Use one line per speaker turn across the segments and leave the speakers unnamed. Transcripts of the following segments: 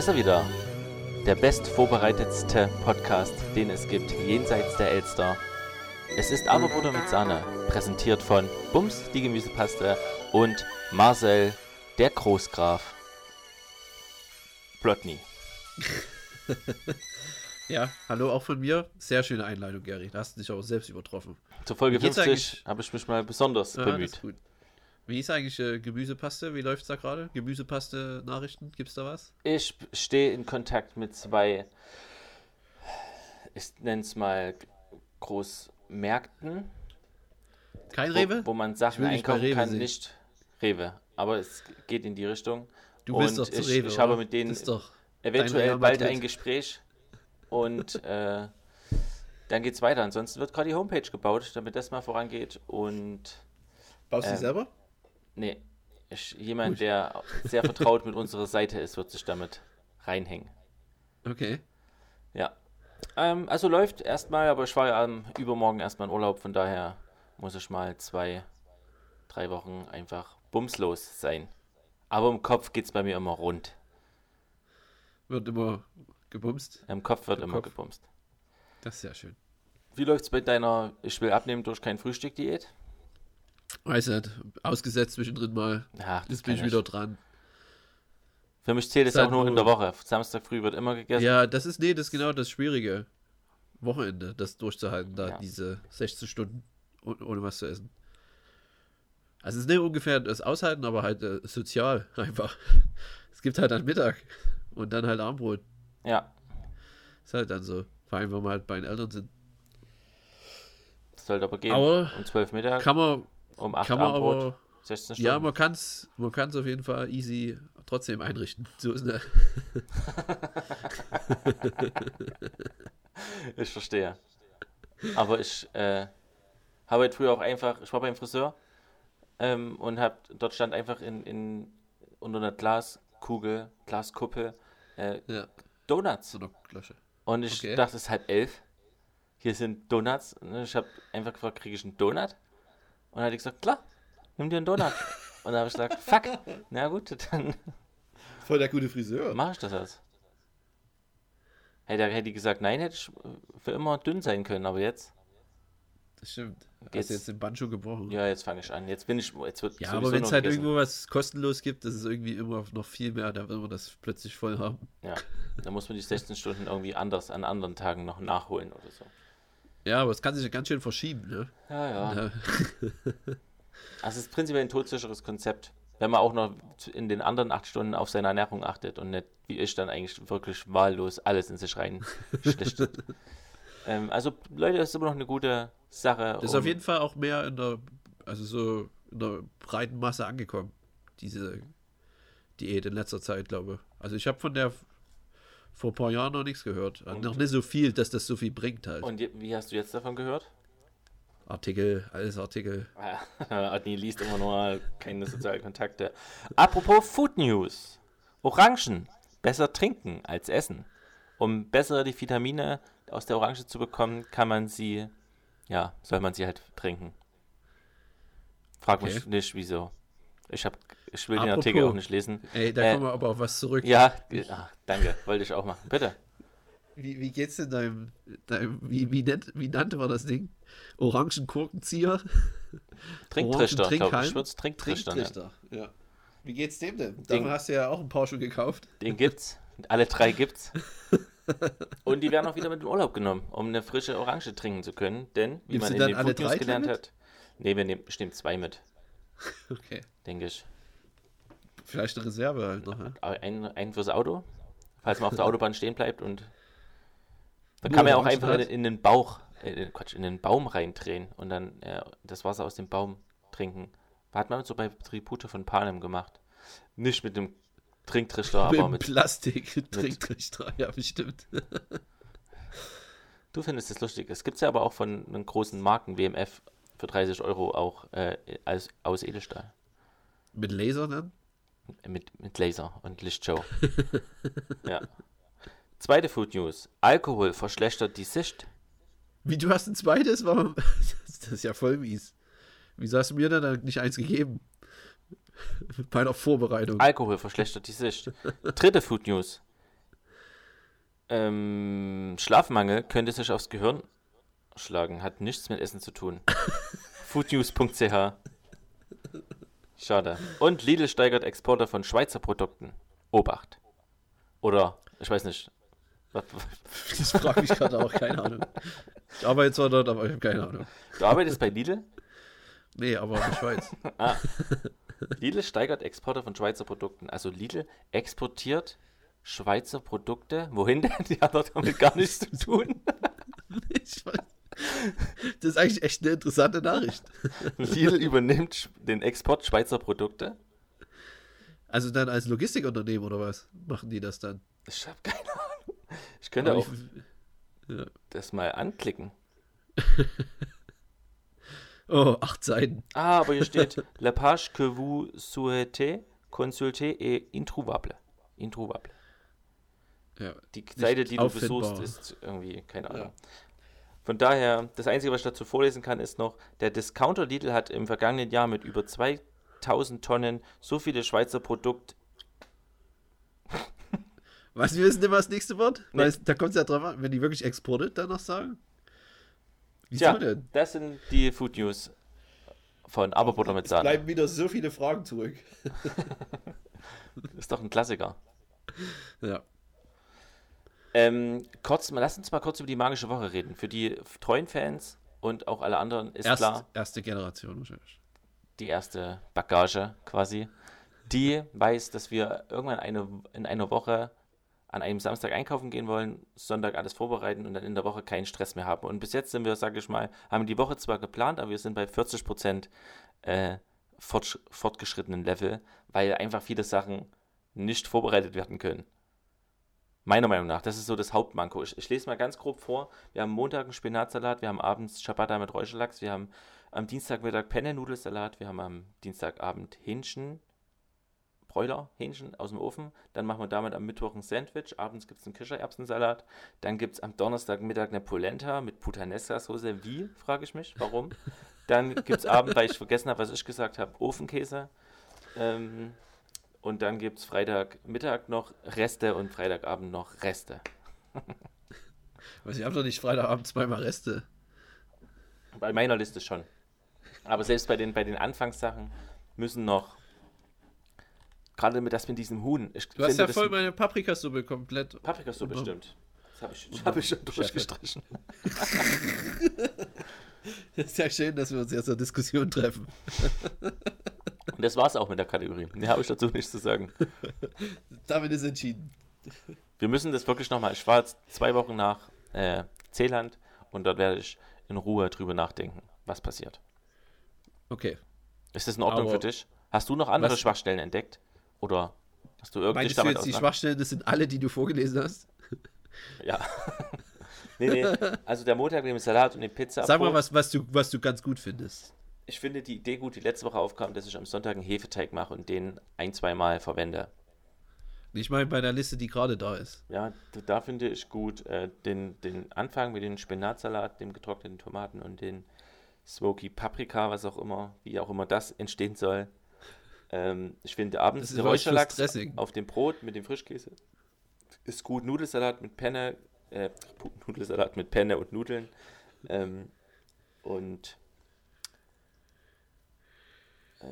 ist er wieder. Der best vorbereitetste Podcast, den es gibt, jenseits der Elster. Es ist Aberbutter mit Sahne, präsentiert von Bums, die Gemüsepaste und Marcel, der Großgraf. Plotny.
Ja, hallo auch von mir. Sehr schöne Einleitung, Gary. Da hast du dich auch selbst übertroffen.
Zur Folge
Wie geht's
50
eigentlich?
habe ich mich mal besonders
Ja, das
bemüht.
ist gut. Wie ist eigentlich äh, Gemüsepaste? Wie läuft's da gerade? Gemüsepaste-Nachrichten? Gibt's da was?
Ich stehe in Kontakt mit zwei, ich nenne es mal Großmärkten,
Kein Rewe?
Wo, wo man Sachen einkaufen
Rewe
kann,
sehen.
nicht Rewe. Aber es geht in die Richtung.
du bist
und
doch zu
ich,
Rewe.
ich habe mit denen eventuell bald ein Gespräch und äh, dann geht's weiter. Ansonsten wird gerade die Homepage gebaut, damit das mal vorangeht. Und
Baust du
ähm,
die selber?
Nee, jemand,
Gut.
der sehr vertraut mit unserer Seite ist, wird sich damit reinhängen.
Okay.
Ja. Ähm, also läuft erstmal, aber ich war ja am Übermorgen erstmal in Urlaub, von daher muss ich mal zwei, drei Wochen einfach bumslos sein. Aber im Kopf geht's bei mir immer rund.
Wird immer gebumst.
Im Kopf wird
Im
immer
Kopf.
gebumst.
Das ist ja schön.
Wie läuft's bei deiner Ich will abnehmen durch kein Frühstück-Diät?
Weiß nicht, ausgesetzt zwischendrin mal.
Ach,
Jetzt bin ich wieder dran.
Für mich zählt es auch nur in der Woche. Samstag früh wird immer gegessen.
Ja, das ist, nee, das ist genau das Schwierige. Wochenende, das durchzuhalten, da
Ja.
diese 16 Stunden oh- ohne was zu essen. Also es ist nicht ungefähr das Aushalten, aber halt äh, sozial einfach. Es gibt halt dann Mittag und dann halt Abendbrot.
Ja,
Ist halt dann so. Vor allem, wenn wir halt bei den Eltern sind.
das sollte aber gehen.
Aber
um 12 Mittag,
Kann man,
um 8
kann man
Abendbrot,
aber,
16 Stunden.
ja, man kann es man kann's auf jeden Fall easy trotzdem einrichten. So ist ne.
Ich verstehe. Aber ich äh, habe halt früher auch einfach, ich war beim Friseur ähm, und hab, dort stand einfach in, in unter einer Glaskugel, Glaskuppel äh,
Ja,
Donuts. Und ich
Okay.
dachte, es ist halb elf. Hier sind Donuts. Ich habe einfach gefragt, kriege ich einen Donut? Und dann hat die gesagt, klar, nimm dir einen Donut. und dann habe ich gesagt, fuck, na gut, dann
Voll der gute Friseur.
mache ich das jetzt. Hätte, hätte die gesagt, nein, hätte ich für immer dünn sein können, aber jetzt,
Das stimmt. Hast du jetzt den Banjo gebrochen?
ja, jetzt fange ich an. Jetzt bin ich, jetzt wird
Ja, aber wenn es halt
gegessen.
irgendwo was kostenlos gibt, das ist irgendwie immer noch viel mehr, da will man das plötzlich voll haben.
Ja, da muss man die 16 Stunden irgendwie anders an anderen Tagen noch nachholen oder so.
Ja, aber es kann sich ja ganz schön verschieben, ne?
Ja, ja.
Ja.
Also es ist prinzipiell ein todsicheres Konzept, wenn man auch noch in den anderen acht Stunden auf seine Ernährung achtet und nicht wie ich dann eigentlich wirklich wahllos alles in sich rein ähm, also Leute, das ist immer noch eine gute Sache.
Das ist auf jeden Fall auch mehr in der, also so in der breiten Masse angekommen, diese Diät in letzter Zeit, glaube ich. Also ich habe von der vor ein paar Jahren noch nichts gehört. Also
Und-
noch nicht so viel, dass das so viel bringt halt.
Und wie hast du jetzt davon gehört?
Artikel, alles Artikel.
Adni liest immer nur keine sozialen Kontakte. Apropos Food News. Orangen. Besser trinken als essen. Um besser die Vitamine aus der Orange zu bekommen, kann man sie, ja, soll man sie halt trinken. Frag mich
Okay.
nicht, wieso. Ich, hab, ich will den
Apropos.
Artikel auch nicht lesen.
Ey, da
Äh,
kommen wir aber auf was zurück.
Ja, ach, danke, wollte ich auch machen. Bitte.
Wie, wie geht's denn deinem, deinem wie, wie, nennt, wie nannte man das Ding? Orangenkorkenzieher?
Trinktrichter, glaube ich. Es Trinktrichter nennen.
Trinktrichter, ja. Wie geht's dem denn?
Den-
Davon hast du ja auch ein paar schon gekauft.
Den gibt's. Alle drei gibt's. Und die werden auch wieder mit in den Urlaub genommen, um eine frische Orange trinken zu können. Denn, wie
Nimmst
man in den Food News gelernt
mit?
hat. Nee, wir nehmen bestimmt zwei mit,
Okay.
denke ich.
Vielleicht eine Reserve halt noch. Ne?
Aber Ein, einen fürs Auto, falls man auf der Autobahn stehen bleibt. Und da
Nur
kann man ja auch einfach in, in den Bauch, äh, Quatsch, in den Baum reindrehen und dann äh, das Wasser aus dem Baum trinken. Hat man so bei Tribute von Panem gemacht. Nicht mit dem Trinktrichter, aber
mit
mit.
Plastik-Trinktrichter, ja, bestimmt.
Du findest es lustig. Es gibt es ja aber auch von einem großen Marken WMF für 30 Euro auch äh, als, aus Edelstahl.
mit Laser dann?
Mit, mit Laser und Lichtshow. ja. Zweite Food News. Alkohol verschlechtert die Sicht.
Wie, du hast ein zweites? Warum? Das ist ja voll mies. Wieso hast du mir dann nicht eins gegeben? Bei einer Vorbereitung.
Alkohol verschlechtert die Sicht. Dritte Food News. Ähm, Schlafmangel könnte sich aufs Gehirn schlagen, hat nichts mit Essen zu tun. Foodnews.ch Schade. Und Lidl steigert Exporte von Schweizer Produkten. Obacht. Oder, ich weiß nicht.
Das frage ich gerade auch, keine Ahnung. Ich arbeite zwar dort, aber ich habe keine Ahnung.
Du arbeitest bei Lidl?
Nee, aber in der Schweiz.
Ah. Lidl steigert Exporte von Schweizer Produkten. Also Lidl exportiert Schweizer Produkte. Wohin denn? Die hat damit gar nichts zu tun.
Ich weiß. Das ist eigentlich echt eine interessante Nachricht.
Lidl übernimmt den Export Schweizer Produkte.
Also dann als Logistikunternehmen oder was machen die das dann?
Ich habe keine Ahnung. Ich könnte
Aber
auch
ich- ja.
das mal anklicken.
Oh, acht Seiten.
Ah, aber hier steht La page que vous souhaitez consulter est introuvable. Introuvable.
Ja.
Die Seite, die du
auffindbar.
besuchst, ist irgendwie, keine Ahnung.
Ja.
Von daher, das Einzige, was ich dazu vorlesen kann, ist noch, der Discounter Lidl hat im vergangenen Jahr mit über 2000 Tonnen so viele Schweizer Produkte.
Was, wir wissen immer das nächste Wort?
Nee.
Weil es, da kommt es ja drauf an, wenn die wirklich Exporte dann noch sagen. Wieso
Tja,
denn?
das sind die Food News von Aberbutter mit
Es
Sahne.
bleiben wieder so viele Fragen zurück.
Ist doch ein Klassiker.
Ja.
Ähm, kurz, lass uns mal kurz über die magische Woche reden. Für die treuen Fans und auch alle anderen ist
Erst,
klar,
Erste Generation wahrscheinlich.
die erste Bagage quasi, die weiß, dass wir irgendwann eine, in einer Woche an einem Samstag einkaufen gehen wollen, Sonntag alles vorbereiten und dann in der Woche keinen Stress mehr haben. Und bis jetzt sind wir, sage ich mal, haben die Woche zwar geplant, aber wir sind bei 40 Prozent äh, fortsch fortgeschrittenen Level, weil einfach viele Sachen nicht vorbereitet werden können. Meiner Meinung nach, das ist so das Hauptmanko. Ich, ich lese mal ganz grob vor. Wir haben Montag einen Spinatsalat, wir haben abends Ciabatta mit Räucherlachs, wir haben am Dienstagmittag Penne-Nudelsalat, wir haben am Dienstagabend Hähnchen, Bräuler, Hähnchen aus dem Ofen. Dann machen wir damit am Mittwoch ein Sandwich, abends gibt es einen Kichererbsensalat. Dann gibt es am Donnerstagmittag eine Polenta mit Puttanesca-Soße. Wie, frage ich mich, warum? Dann gibt es abends, weil ich vergessen habe, was ich gesagt habe, Ofenkäse. Ähm, und dann gibt es Freitagmittag noch Reste und Freitagabend noch Reste.
Weiß ich habe doch nicht Freitagabend zweimal Reste.
Bei meiner Liste schon. Aber selbst bei den, bei den Anfangssachen müssen noch, gerade mit das mit diesem Huhn. Ich
Du hast ja voll meine Paprikasuppe komplett.
Paprikasuppe, stimmt. Das habe ich, hab ich schon durchgestrichen.
Das ist ja schön, dass wir uns jetzt zur Diskussion treffen.
Und das war's auch mit der Kategorie. Mehr habe ich dazu nichts zu sagen.
Damit ist entschieden.
Wir müssen das wirklich nochmal. Ich war jetzt zwei Wochen nach äh, Zeeland und dort werde ich in Ruhe drüber nachdenken, was passiert.
Okay.
Ist das in Ordnung
Aber
für dich? Hast du noch andere
was-
Schwachstellen entdeckt? Oder hast du irgendwie
Meinst du
damit
jetzt die Schwachstellen, das sind alle, die du vorgelesen hast?
Ja. nee, nee. Also der Montag mit dem Salat und dem Pizza.
Sag mal, was, was, du, was du ganz gut findest.
Ich finde die Idee gut, die letzte Woche aufkam, dass ich am Sonntag einen Hefeteig mache und den ein, zweimal verwende.
Ich meine, bei der Liste, die gerade da ist.
Ja, da finde ich gut äh, den, den Anfang mit dem Spinatsalat, dem getrockneten Tomaten und den Smoky Paprika, was auch immer, wie auch immer das entstehen soll. Ähm, ich finde abends der Räucherlachs auf dem Brot mit dem Frischkäse. Ist gut. Nudelsalat mit Penne, äh, Nudelsalat mit Penne und Nudeln. Ähm, und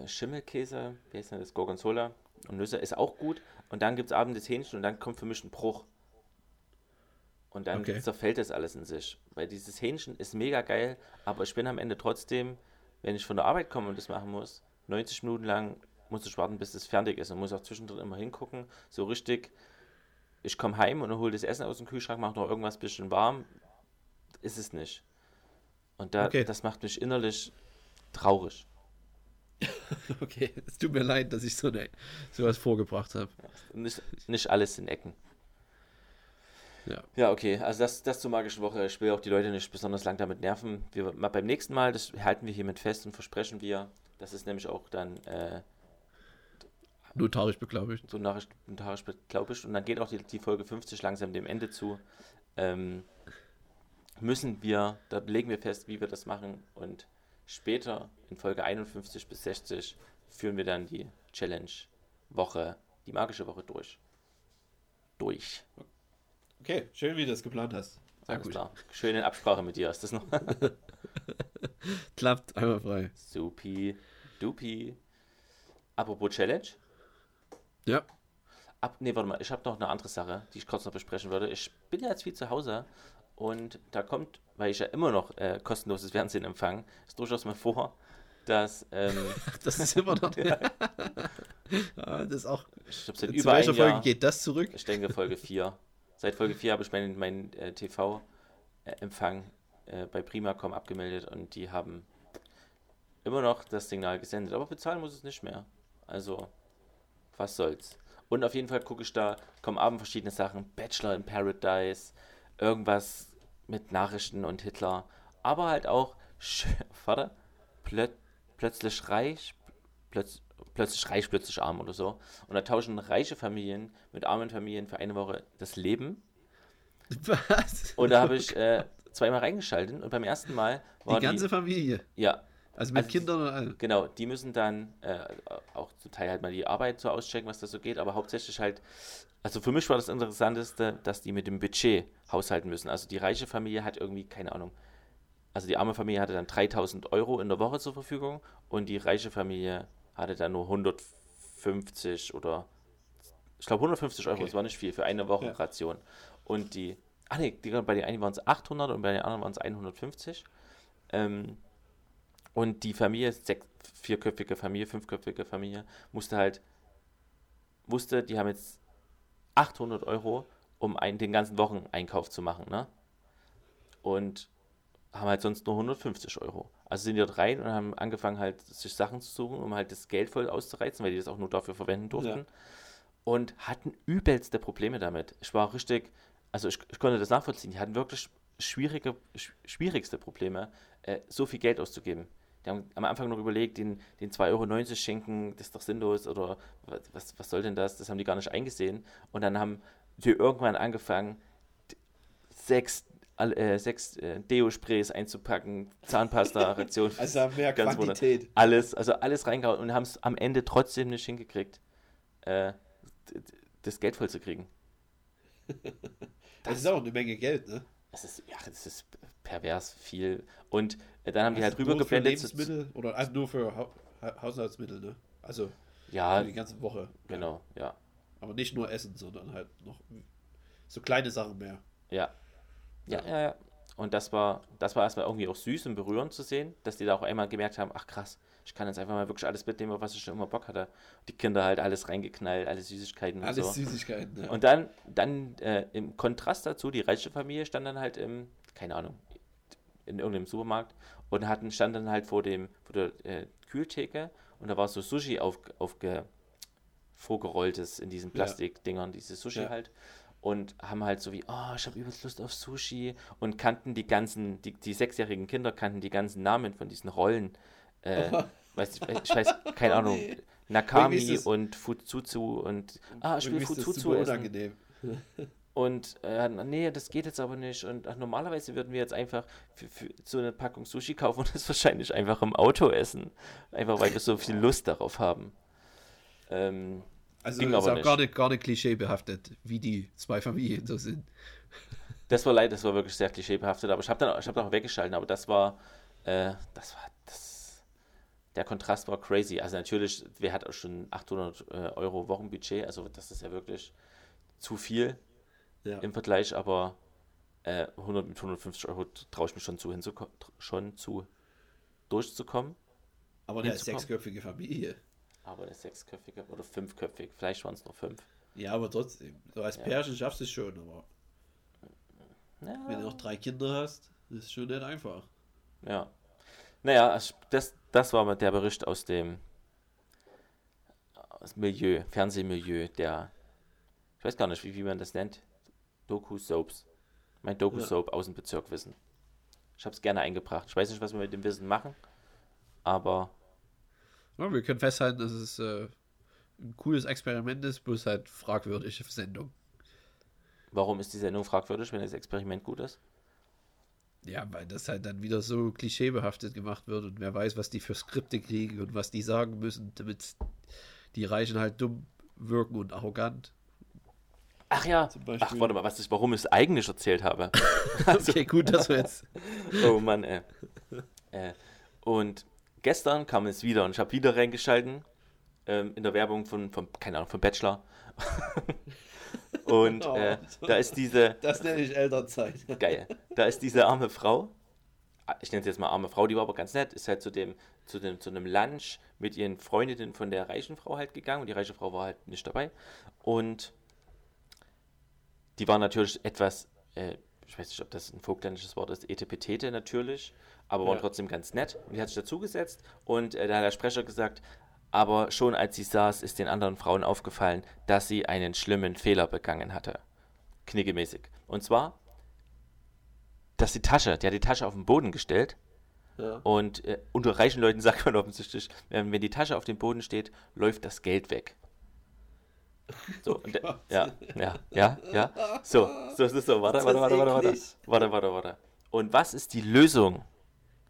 Schimmelkäse, wie heißt denn das? Gorgonzola und Nüsse ist auch gut. Und dann gibt es abends das Hähnchen und dann kommt für mich ein Bruch. Und dann
Okay.
zerfällt das alles in sich. Weil dieses Hähnchen ist mega geil, aber ich bin am Ende trotzdem, wenn ich von der Arbeit komme und das machen muss, 90 Minuten lang muss ich warten, bis es fertig ist und muss auch zwischendrin immer hingucken. So richtig, ich komme heim und hole das Essen aus dem Kühlschrank, mache noch irgendwas bisschen warm. Ist es nicht. Und da,
Okay.
das macht mich innerlich traurig.
Okay, es tut mir leid, dass ich so eine, sowas vorgebracht habe.
Nicht, nicht alles in Ecken.
Ja.
Ja, okay. Also das, das zur magischen Woche. Ich will auch die Leute nicht besonders lang damit nerven. Wir, mal beim nächsten Mal, das halten wir hiermit fest und versprechen wir, das ist nämlich auch dann äh,
Notarisch beglaubigt.
so nachricht- notarisch beglaubigt und dann geht auch die, die Folge 50 langsam dem Ende zu. Ähm, müssen wir, da legen wir fest, wie wir das machen und später in Folge 51 bis 60 führen wir dann die Challenge Woche, die magische Woche durch. Durch.
Okay, schön, wie du das geplant hast.
Sehr Alles gut. klar. Schöne Absprache mit dir. Ist das noch?
Klappt, einmal frei.
Supi, dupi. Apropos Challenge.
Ja.
Ab, nee, warte mal, ich habe noch eine andere Sache, die ich kurz noch besprechen würde. Ich bin ja jetzt viel zu Hause und da kommt, weil ich ja immer noch äh, kostenloses Fernsehen empfange, ist durchaus mal vor, dass. Ähm,
das ist immer noch. ja. ja, das ist auch.
Ich glaube, seit über welcher
Folge geht das zurück?
Ich denke, Folge 4. Seit Folge 4 habe ich meinen mein, äh, TV-Empfang äh, bei Primacom abgemeldet und die haben immer noch das Signal gesendet. Aber bezahlen muss es nicht mehr. Also, was soll's. Und auf jeden Fall gucke ich da, kommen abends verschiedene Sachen. Bachelor in Paradise, irgendwas mit Nachrichten und Hitler. Aber halt auch, warte, plöt, plötzlich reich, plötz, plötzlich reich, plötzlich arm oder so. Und da tauschen reiche Familien mit armen Familien für eine Woche das Leben.
Was?
Und da habe ich äh, zweimal reingeschaltet und beim ersten Mal
war die ganze die, Familie.
Ja,
also mit also, Kindern und allem.
Genau, die müssen dann äh, auch zum Teil halt mal die Arbeit so auschecken, was da so geht, aber hauptsächlich halt, also für mich war das Interessanteste, dass die mit dem Budget haushalten müssen. Also die reiche Familie hat irgendwie, keine Ahnung, also die arme Familie hatte dann 3000 Euro in der Woche zur Verfügung und die reiche Familie hatte dann nur 150 oder, ich glaube 150 Euro, okay. das war nicht viel für eine Woche ja. Ration. Und die, ach nee, die, bei den einen waren es 800 und bei den anderen waren es 150. Ähm, und die Familie, sechs, vierköpfige Familie, fünfköpfige Familie, musste halt, wusste, die haben jetzt 800 Euro, um einen, den ganzen Wocheneinkauf zu machen, ne? Und haben halt sonst nur 150 Euro. Also sind die dort rein und haben angefangen halt sich Sachen zu suchen, um halt das Geld voll auszureizen, weil die das auch nur dafür verwenden durften. Ja. Und hatten übelste Probleme damit. Ich war richtig, also ich, ich konnte das nachvollziehen, die hatten wirklich schwierige, schwierigste Probleme, äh, so viel Geld auszugeben. Die haben am Anfang noch überlegt, den, den 2,90 Euro schenken, das ist doch sinnlos oder was, was soll denn das? Das haben die gar nicht eingesehen. Und dann haben sie irgendwann angefangen, sechs, äh, sechs äh, Deo-Sprays einzupacken, Zahnpasta, Ration.
also mehr Quantität.
Wunderbar. Alles, also alles reingehauen und haben es am Ende trotzdem nicht hingekriegt, äh, das Geld voll zu kriegen.
das, das ist auch eine Menge Geld, ne?
Es ist, ja, das ist pervers viel. Und äh, dann haben die halt rübergeblendet.
Lebensmittel oder also nur für ha Haushaltsmittel, ne? Also
ja,
die ganze Woche.
Genau, ja.
Aber nicht nur Essen, sondern halt noch so kleine Sachen mehr.
Ja. Ja, ja, ja. Und das war, das war erstmal irgendwie auch süß und berührend zu sehen, dass die da auch einmal gemerkt haben, ach krass, ich kann jetzt einfach mal wirklich alles mitnehmen, auf was ich schon immer Bock hatte. Die Kinder halt alles reingeknallt, alle Süßigkeiten
alles und so. Alles Süßigkeiten, ja.
Und dann, dann äh, im Kontrast dazu, die reiche Familie stand dann halt im, keine Ahnung, in irgendeinem Supermarkt und hatten, stand dann halt vor dem, vor der äh, Kühltheke und da war so Sushi auf, aufge, vorgerolltes in diesen Plastikdingern, ja. dieses Sushi ja. halt. Und haben halt so wie, oh, ich habe übelst Lust auf Sushi und kannten die ganzen, die, die sechsjährigen Kinder kannten die ganzen Namen von diesen Rollen. Äh, weiß, ich, ich weiß, keine oh, Ahnung, nee. Nakami und Futsutsu und, ah, ich will Futsutsu essen. Und äh, nee, das geht jetzt aber nicht. Und ach, normalerweise würden wir jetzt einfach für, für so eine Packung Sushi kaufen und das wahrscheinlich einfach im Auto essen. Einfach weil wir so viel Lust darauf haben. Ähm,
also ist auch gar nicht, gar nicht klischeebehaftet, wie die zwei Familien so sind.
Das war leid, das war wirklich sehr klischeebehaftet, aber ich habe dann, hab dann auch weggeschalten, aber das war, äh, das war, das, der Kontrast war crazy. Also natürlich, wer hat auch schon 800 äh, Euro Wochenbudget, also das ist ja wirklich zu viel ja. im Vergleich, aber äh, 100 mit 150 Euro traue ich mich schon zu, schon zu durchzukommen.
Aber eine sechsköpfige Familie.
Aber eine sechsköpfige oder fünfköpfig, vielleicht waren es nur fünf.
Ja, aber trotzdem, so als ja. Pärchen schaffst du es schon, aber ja. wenn du noch drei Kinder hast, ist es schon nicht einfach.
Ja. Naja, das, das war der Bericht aus dem aus Milieu, Fernsehmilieu, der, ich weiß gar nicht, wie, wie man das nennt, Doku-Soaps. Mein Doku-Soap ja. aus dem Bezirk Wissen. Ich habe es gerne eingebracht. Ich weiß nicht, was wir mit dem Wissen machen, aber.
Ja, wir können festhalten, dass es äh, ein cooles Experiment ist, bloß halt fragwürdige Sendung.
Warum ist die Sendung fragwürdig, wenn das Experiment gut ist?
Ja, weil das halt dann wieder so klischeebehaftet gemacht wird und wer weiß, was die für Skripte kriegen und was die sagen müssen, damit die Reichen halt dumm wirken und arrogant.
Ach ja. Ach, warte mal, was ich, warum ich es eigentlich erzählt habe.
Okay, gut, dass wir jetzt.
Oh Mann, ey. Äh, und gestern kam es wieder und ich habe wieder reingeschalten ähm, in der Werbung von, von, keine Ahnung, von Bachelor. und
Oh.
äh, da ist diese,
Das nenne ich Elternzeit.
geil, da ist diese arme Frau, ah, ich nenne sie jetzt mal arme Frau, die war aber ganz nett, ist halt zu dem, zu dem, zu einem Lunch mit ihren Freundinnen von der reichen Frau halt gegangen und die reiche Frau war halt nicht dabei. Und die war natürlich etwas, äh, ich weiß nicht, ob das ein vogtländisches Wort ist, etepetete natürlich, aber waren
Ja.
trotzdem ganz nett. Und die hat sich dazugesetzt und äh, da hat der Sprecher gesagt, aber schon als sie saß, ist den anderen Frauen aufgefallen, dass sie einen schlimmen Fehler begangen hatte. Knickemäßig. Und zwar, dass die Tasche, die hat die Tasche auf den Boden gestellt
Ja.
und äh, unter reichen Leuten sagt man offensichtlich, ähm, wenn die Tasche auf dem Boden steht, läuft das Geld weg. So, und der, ja, ja, ja, ja. So, so ist es so. Warte, warte, warte, warte, warte. Warte, warte, warte. Und was ist die Lösung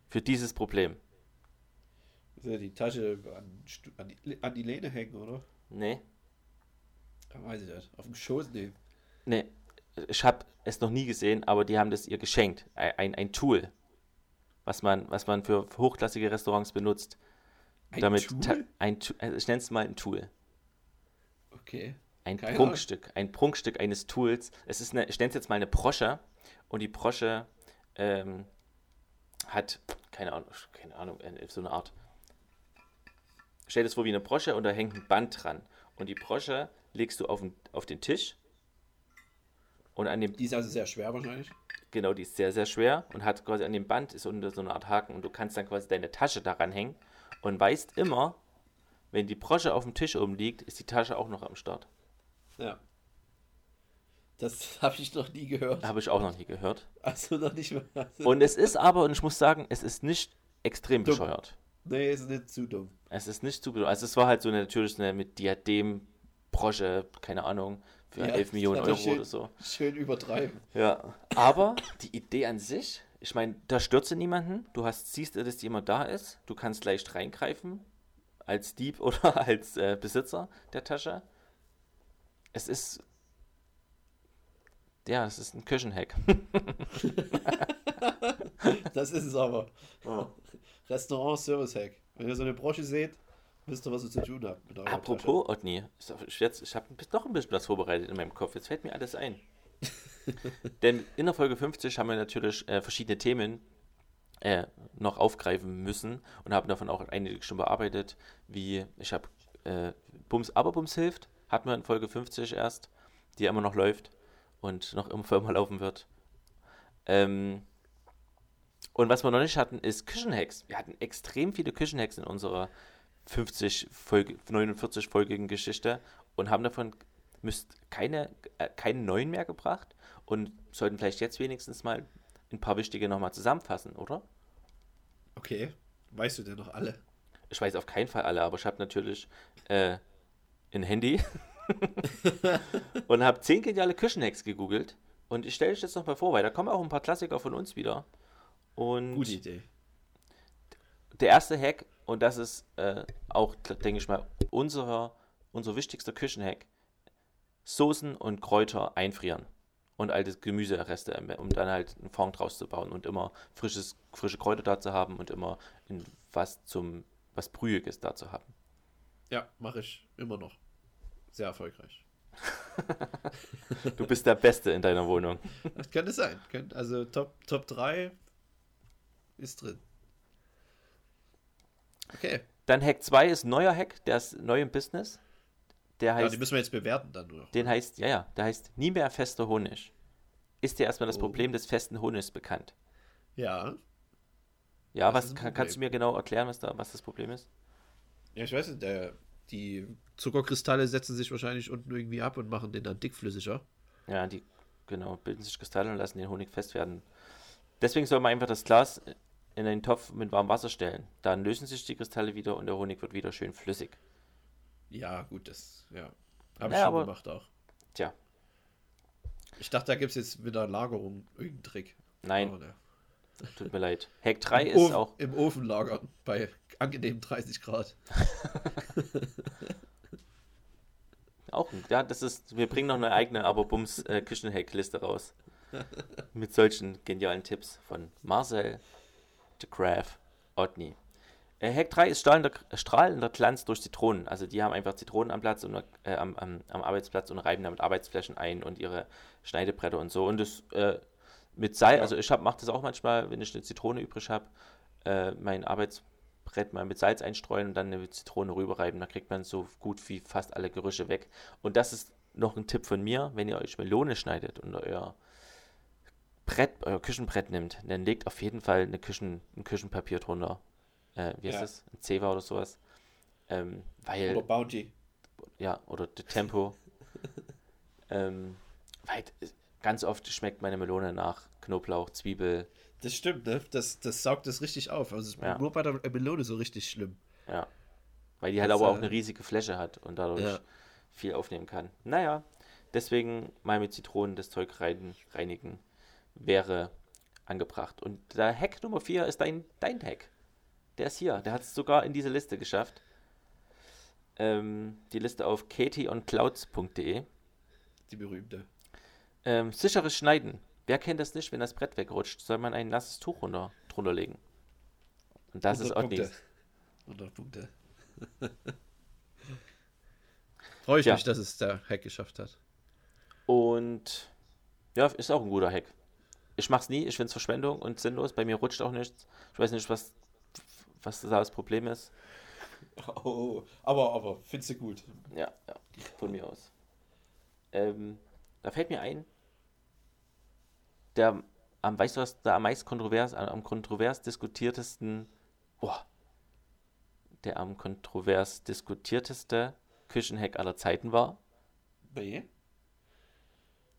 für dieses Problem?
Die Tasche an, an, die, an die Lehne hängen, oder?
Nee,
Ja, weiß ich nicht. Auf dem Schoß nehmen.
nee. Ich habe es noch nie gesehen, aber die haben das ihr geschenkt. Ein, ein, Tool, was man, was man für hochklassige Restaurants benutzt.
Ein
damit
Tool?
ein, also ich nenne es mal ein Tool.
Okay.
Ein
Keine
Prunkstück, ein Prunkstück eines Tools. Es ist eine, ich nenne es jetzt mal eine Brosche und die Brosche ähm, hat, keine Ahnung, keine Ahnung, äh, so eine Art. Stell dir das vor wie eine Brosche und da hängt ein Band dran. Und die Brosche legst du auf den, auf den Tisch und an dem,
Die ist also sehr schwer wahrscheinlich.
genau, die ist sehr, sehr schwer und hat quasi an dem Band ist unter so eine Art Haken und du kannst dann quasi deine Tasche daran hängen und weißt immer, wenn die Brosche auf dem Tisch oben liegt, ist die Tasche auch noch am Start.
Ja. Das habe ich noch nie gehört.
Habe ich auch noch nie gehört.
Also noch nicht mehr.
Und es ist aber, und ich muss sagen, es ist nicht extrem
Dumm.
bescheuert.
nee, ist nicht zu dumm.
Es ist nicht zu bescheuert. Also es war halt so eine, natürlich eine mit Diadem, Brosche, keine Ahnung, für
Ja,
11 Millionen Euro
schön.
oder so.
Schön übertreiben.
Ja. Aber die Idee an sich, ich meine, da stürzt niemanden. Du hast, siehst, dass jemand da ist. Du kannst leicht reingreifen. Als Dieb oder als äh, Besitzer der Tasche. Es ist. Ja, es ist ein Küchenhack.
Das ist es aber. Restaurant Service Hack. Wenn ihr so eine Brosche seht, wisst ihr, was ihr zu tun habt. Eurer Tasche.
Apropos, Otni, ich, jetzt- ich habe doch ein bisschen was vorbereitet in meinem Kopf. Jetzt fällt mir alles ein. Denn in der Folge 50 haben wir natürlich äh, verschiedene Themen äh, noch aufgreifen müssen und haben davon auch einige schon bearbeitet, wie ich habe äh, Bums, aber Bums hilft, hatten wir in Folge 50 erst, die immer noch läuft und noch immer immer laufen wird. Ähm, und was wir noch nicht hatten, ist Küchenhacks. Wir hatten extrem viele Küchenhacks in unserer 50 Folge, 49 folgigen Geschichte und haben davon müsst keine, äh, keinen neuen mehr gebracht und sollten vielleicht jetzt wenigstens mal ein paar wichtige nochmal zusammenfassen, oder?
Okay. Weißt du denn noch alle?
Ich weiß auf keinen Fall alle, aber ich habe natürlich äh, ein Handy und habe 10 geniale Küchenhacks gegoogelt und ich stelle euch jetzt nochmal vor, weil da kommen auch ein paar Klassiker von uns wieder. Und
Gute Idee.
der erste Hack, und das ist äh, auch, denke ich mal, unser, unser wichtigster Küchenhack, Soßen und Kräuter einfrieren und alte Gemüsereste, ähm, um dann halt einen Fond draus zu bauen und immer frisches, frische Kräuter da zu haben und immer in was zum, was Brühiges da zu haben.
Ja, mache ich immer noch. Sehr erfolgreich.
Du bist der Beste in deiner Wohnung.
Das könnte sein. Also Top, Top 3 ist drin. Okay.
Dann Hack 2 ist neuer Hack, der ist neu im Business. Der
Ja,
heißt,
die müssen wir jetzt bewerten dann nur.
den heißt, ja, ja, der heißt nie mehr fester Honig. Ist dir erstmal das
Oh.
Problem des festen Honigs bekannt?
Ja.
Ja,
Das
was kann, kannst du mir genau erklären, was da, was das Problem ist?
Ja, ich weiß nicht, der, die Zuckerkristalle setzen sich wahrscheinlich unten irgendwie ab und machen den dann dickflüssiger.
Ja, die genau bilden sich Kristalle und lassen den Honig fest werden. Deswegen soll man einfach das Glas in einen Topf mit warmem Wasser stellen. Dann lösen sich die Kristalle wieder und der Honig wird wieder schön flüssig.
Ja, gut, das, ja. Habe ich
Ja,
schon
aber-
gemacht auch.
Tja,
Ich dachte, da gibt es jetzt wieder Lagerung, irgendeinen Trick.
nein,
Aber, ne.
tut mir leid. Hack 3
Im
ist
Ofen,
auch
Im Ofen lagern, bei angenehmen 30 Grad.
Auch, ja, das ist, wir bringen noch eine eigene Aber-Bums äh, Küchenhack-Liste raus. Mit solchen genialen Tipps von Marcel, The Graph, Otni. Äh, Hack 3 ist strahlender, strahlender Glanz durch Zitronen. Also die haben einfach Zitronen am Platz und äh, am, am, am Arbeitsplatz und reiben damit Arbeitsflächen ein und ihre Schneidebretter und so. Und das äh, mit Salz,
Ja.
also ich mache das auch manchmal, wenn ich eine Zitrone übrig habe, äh, mein Arbeitsbrett mal mit Salz einstreuen und dann eine Zitrone rüberreiben. Da kriegt man so gut wie fast alle Gerüche weg. Und das ist noch ein Tipp von mir, wenn ihr euch Melone schneidet und euer Brett, euer Küchenbrett nimmt, dann legt auf jeden Fall eine Küchen, ein Küchenpapier drunter. Äh, wie heißt
Ja.
das? Ein Zewa oder sowas. Ähm, weil,
Oder Bounty.
ja, oder de Tempo. ähm, weil ganz oft schmeckt meine Melone nach Knoblauch, Zwiebel,
Das stimmt, ne? Das, das saugt das richtig auf. Also es ist
Ja.
nur bei der Melone so richtig schlimm.
ja. Weil die halt
Das,
aber auch
äh,
eine riesige Fläche hat und dadurch
Ja.
viel aufnehmen kann. Naja, deswegen mal mit Zitronen das Zeug rein, reinigen wäre angebracht. Und der Hack Nummer 4 ist dein, dein Hack. Der ist hier. Der hat es sogar in diese Liste geschafft. Ähm, die Liste auf katieonclouds.de.
Die berühmte.
Ähm, sicheres Schneiden. Wer kennt das nicht, wenn das Brett wegrutscht? Soll man ein nasses Tuch runter, drunter legen. Und das ist
100
auch nichts.
Punkte. 100 Punkte. Freue ich
Tja.
mich, dass es der Hack geschafft hat.
Und ja, ist auch ein guter Hack. Ich mach's nie, ich finde es Verschwendung und sinnlos. Bei mir rutscht auch nichts. Ich weiß nicht, was, was da das Problem ist.
Oh, aber, aber, findest du gut.
Ja, ja, von mir aus. Ähm, da fällt mir ein, der am, weißt du was, der am meist kontrovers, am kontrovers diskutiertesten, boah, der am kontrovers diskutierteste Küchenhack aller Zeiten war.
Nee.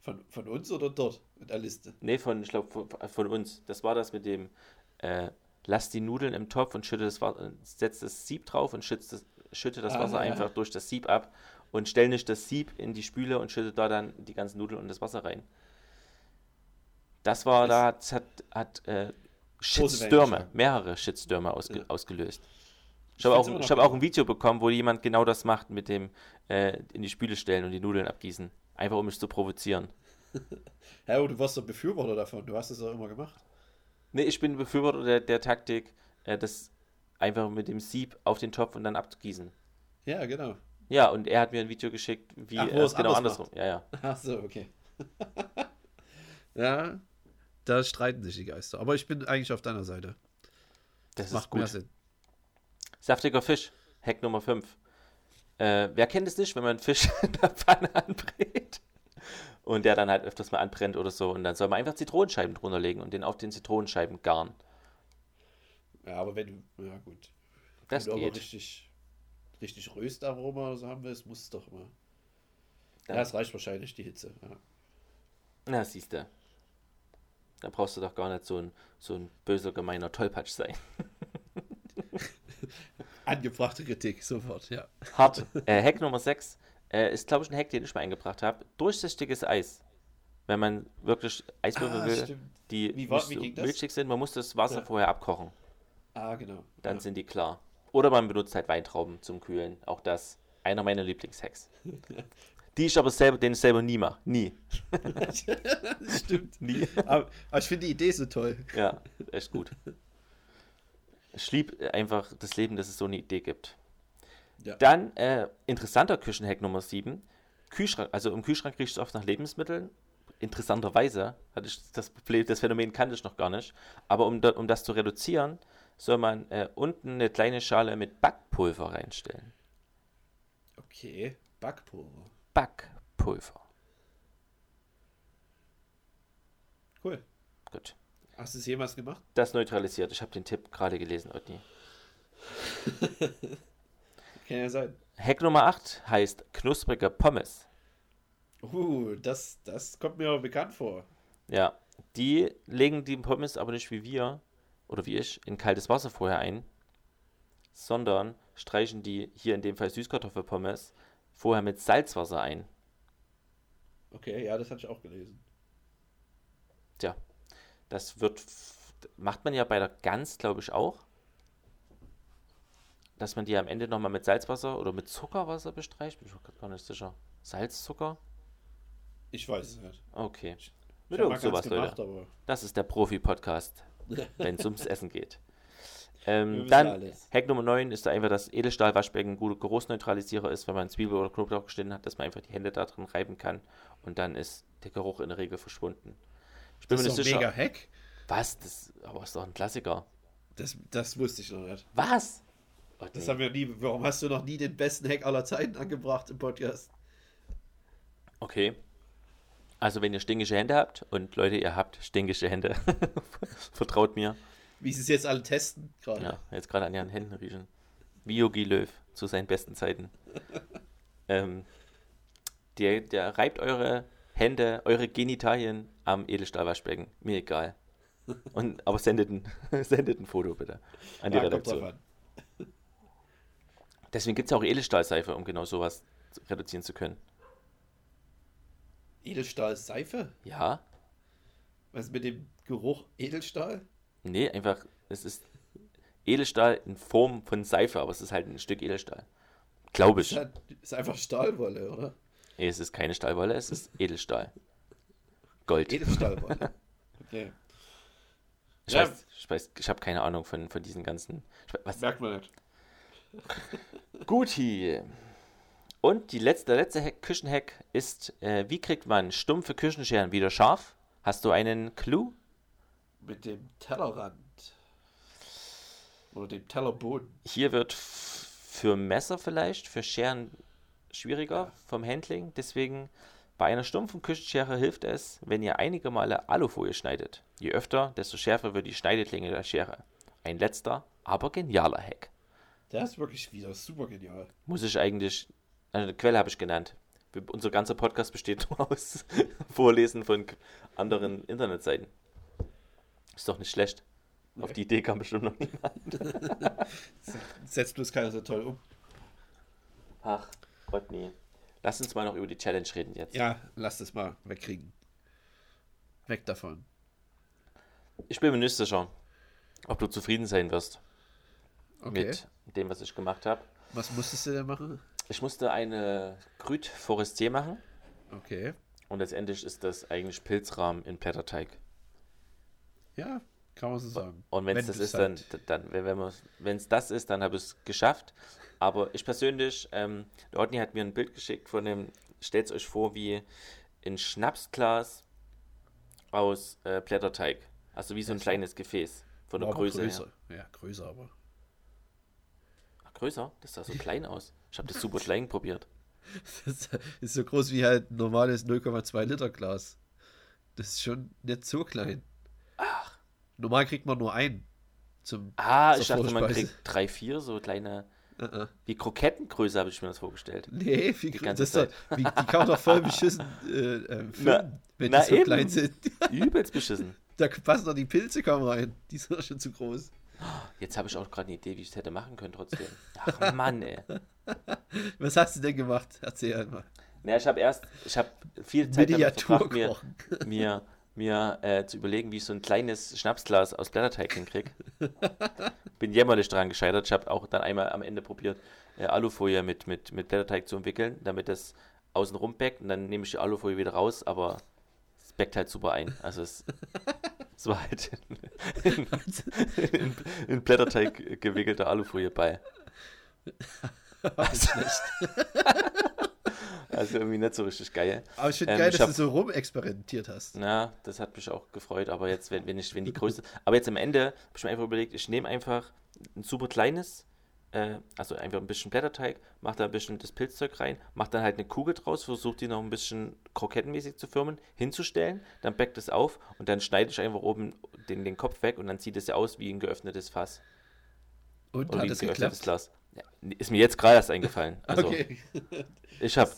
Von, von uns oder dort in der Liste?
Nee, von, ich glaube, von, von uns. Das war das mit dem, äh, lass die Nudeln im Topf und schütte das Wasser, setz das Sieb drauf und das, schütte das
Ah,
Wasser
ja.
einfach durch das Sieb ab und stell nicht das Sieb in die Spüle und schütte da dann die ganzen Nudeln und das Wasser rein. Das war, da hat, hat, hat äh, Shitstürme, mehrere Shitstürme ausge,
Ja.
ausgelöst. Ich
Ich
habe auch, ich hab auch ein Video bekommen, wo jemand genau das macht mit dem äh, in die Spüle stellen und die Nudeln abgießen. Einfach um mich zu provozieren.
Ja, aber du warst doch Befürworter davon. Du hast es doch immer gemacht.
Nee, ich bin Befürworter der, der Taktik, äh, das einfach mit dem Sieb auf den Topf und dann abzugießen.
Ja, genau.
Ja, und er hat mir ein Video geschickt, wie
Ach,
er
es
genau
anders
andersrum. Ja, ja.
Ach so, okay. ja, da streiten sich die Geister. Aber ich bin eigentlich auf deiner Seite.
Das ist
Macht mehr
gut.
Sinn.
Saftiger Fisch, Hack Nummer 5. Äh, wer kennt es nicht, wenn man einen Fisch in der Pfanne anbrät und der dann halt öfters mal anbrennt oder so und dann soll man einfach Zitronenscheiben drunter legen und den auf den Zitronenscheiben garen.
Ja, aber wenn du. Ja, gut.
Das
wenn
geht.
richtig, richtig Röstaroma oder so haben willst, muss es doch immer. Ja,
Ja.
es reicht wahrscheinlich die Hitze. Ja.
Na, siehst du. Da brauchst du doch gar nicht so ein, so ein böser, gemeiner Tollpatsch sein.
Angebrachte Kritik, sofort, ja.
Hart. Äh, Hack Nummer 6 äh, ist, glaube ich, ein Hack, den ich mal eingebracht habe. Durchsichtiges Eis. Wenn man wirklich Eiswürfel
Ah,
will,
stimmt.
die
Wie war-
nicht
wie
milchig sind, man muss das Wasser
Ja.
vorher abkochen.
Ah, genau.
Dann
ja.
sind die klar. Oder man benutzt halt Weintrauben zum Kühlen. Auch das. Einer meiner Lieblingshacks. Die ich aber selber, den ich selber nie mache. Nie.
das stimmt.
Nie.
Aber, aber ich finde die Idee so toll.
Ja, echt gut. Ich liebe einfach das Leben, dass es so eine Idee gibt.
Ja.
Dann äh, interessanter Küchenhack Nummer 7. Kühlschrank, also im Kühlschrank riecht es oft nach Lebensmitteln. Interessanterweise hatte ich das Problem, das Phänomen kannte ich noch gar nicht. Aber um, um das zu reduzieren, soll man äh, unten eine kleine Schale mit Backpulver reinstellen.
Okay, Backpulver.
Backpulver.
Cool.
Gut.
Hast du es jemals gemacht?
Das neutralisiert. Ich habe den Tipp gerade gelesen, Otni.
Kann ja sein.
Hack Nummer 8 heißt knusprige Pommes.
Uh, das, das kommt mir aber bekannt vor.
Ja, die legen die Pommes aber nicht wie wir oder wie ich in kaltes Wasser vorher ein, sondern streichen die hier in dem Fall Süßkartoffelpommes vorher mit Salzwasser ein.
Okay, ja, das hatte ich auch gelesen.
Tja, das wird macht man ja bei der Gans, glaube ich, auch. Dass man die am Ende nochmal mit Salzwasser oder mit Zuckerwasser bestreicht? Bin ich mir gar nicht sicher. Salzzucker?
Ich weiß es nicht.
Okay.
Ich
Mit
hab
irgend sowas,
gemacht,
Leute.
aber
Das ist der Profi-Podcast, wenn es ums Essen geht. Ähm, dann,
alles.
Hack Nummer 9 ist da einfach, dass Edelstahlwaschbecken ein guter Geruchsneutralisierer ist, wenn man Zwiebel oder Knoblauch geschnitten hat, dass man einfach die Hände da drin reiben kann und dann ist der Geruch in der Regel verschwunden. Ich bin
das
mir
ist
nicht
doch
sicher.
mega Hack.
Was? Das aber ist doch ein Klassiker.
Das, das wusste ich noch nicht.
Was? Oh,
Das
nee.
haben wir nie. Warum hast du noch nie den besten Hack aller Zeiten angebracht im Podcast?
Okay. Also wenn ihr stinkische Hände habt und Leute, ihr habt stinkische Hände, vertraut mir.
Wie sie es jetzt alle testen gerade.
Ja, jetzt gerade an ihren Händen riechen. Wie Yogi Löw zu seinen besten Zeiten. ähm, der, der reibt eure Hände, eure Genitalien am Edelstahlwaschbecken. Mir egal. Und, aber sendet ein, sendet ein Foto bitte an die
Ja,
Redaktion. Deswegen gibt es ja auch Edelstahlseife, um genau sowas reduzieren zu können.
Edelstahl ist Seife?
Ja?
Was mit dem Geruch Edelstahl?
Nee, einfach, es ist Edelstahl in Form von Seife, aber es ist halt ein Stück Edelstahl. Glaube
Ist,
ich.
halt, ist einfach Stahlwolle, oder?
Nee, es ist keine Stahlwolle, es ist Edelstahl. Gold.
Edelstahlwolle. Okay.
Ich
Ja.
weiß, ich, weiß, ich habe keine Ahnung von, von diesen ganzen. Was?
Merkt man nicht.
Guti. Und die letzte, der letzte Hack, Küchenhack ist, äh, wie kriegt man stumpfe Küchenscheren wieder scharf? Hast du einen Clou?
Mit dem Tellerrand. Oder dem Tellerboden.
Hier wird für Messer vielleicht, für Scheren schwieriger vom Handling. Deswegen bei einer stumpfen Küchenschere hilft es, wenn ihr einige Male Alufolie schneidet. Je öfter, desto schärfer wird die Schneideklinge der Schere. Ein letzter, aber genialer Hack.
Der ist wirklich wieder super genial.
Muss ich eigentlich, eine Quelle habe ich genannt. Unser ganzer Podcast besteht nur aus Vorlesen von anderen Internetseiten. Ist doch nicht schlecht. Auf
Nee.
die Idee kam bestimmt noch niemand.
Setzt bloß keiner so toll um.
Ach, Gott, nee. Lass uns mal noch über die Challenge reden jetzt.
Ja, lass das mal wegkriegen. Weg davon.
Ich bin mir nicht sicher, ob du zufrieden sein wirst
Okay.
mit dem, was ich gemacht habe.
Was musstest du denn machen?
Ich musste eine Grüt Forestier machen
Okay.
und letztendlich ist das eigentlich Pilzrahmen in Blätterteig.
Ja, kann man so sagen.
Und wenn es
Wenn
das ist, dann,
halt-
dann wenn es das ist, dann habe ich es geschafft. Aber ich persönlich, ähm, der Ordni hat mir ein Bild geschickt von dem, stellt euch vor, wie ein Schnapsglas aus äh, Blätterteig. Also wie so ein kleines Gefäß von der Größe
größer. Ja, größer aber.
Größer? Das sah so klein aus. Ich habe das super klein probiert.
Das ist so groß wie halt ein normales 0,2 Liter Glas. Das ist schon nicht so klein.
Ach.
Normal kriegt man nur einen. Zum.
Ah, ich dachte, man kriegt drei, vier so kleine,
Äh, äh.
wie Krokettengröße habe ich mir das vorgestellt.
Nee, wie,
Die ganze
doch, wie, die kann man doch voll beschissen äh, äh, füllen, wenn
na
die so
eben.
klein sind.
Übelst beschissen.
Da passen doch die Pilze kaum rein. Die sind doch schon zu groß.
Jetzt habe ich auch gerade eine Idee, wie ich es hätte machen können trotzdem. Ach Mann, ey.
Was hast du denn gemacht? Erzähl einmal.
Na, ich habe erst, ich habe viel Zeit damit verbracht, mir, mir, mir äh, zu überlegen, wie ich so ein kleines Schnapsglas aus Blätterteig hinkriege. Bin jämmerlich dran gescheitert. Ich habe auch dann einmal am Ende probiert, äh, Alufolie mit, mit, mit Blätterteig zu entwickeln, damit das außen rum backt und dann nehme ich die Alufolie wieder raus, aber es backt halt super ein. Also es, es war halt in, in, in Blätterteig gewickelter Alufolie bei.
Schlecht.
Also irgendwie nicht so richtig geil.
Aber ich finde
Ähm,
geil, dass
hab-
du so rumexperimentiert hast.
Na, das hat mich auch gefreut, aber jetzt, wenn, wenn ich, wenn die Größe. Aber jetzt am Ende habe ich mir einfach überlegt, ich nehme einfach ein super kleines, äh, also einfach ein bisschen Blätterteig, mache da ein bisschen das Pilzzeug rein, mache dann halt eine Kugel draus, versuche die noch ein bisschen krokettenmäßig zu firmen, hinzustellen, dann backt es auf und dann schneide ich einfach oben den, den Kopf weg und dann sieht es ja aus wie ein geöffnetes Fass.
Und
Oder
hat
wie ein
es
geöffnetes
geklappt?
Glas. Ja, ist mir jetzt gerade erst eingefallen. Also,
okay.
ich habe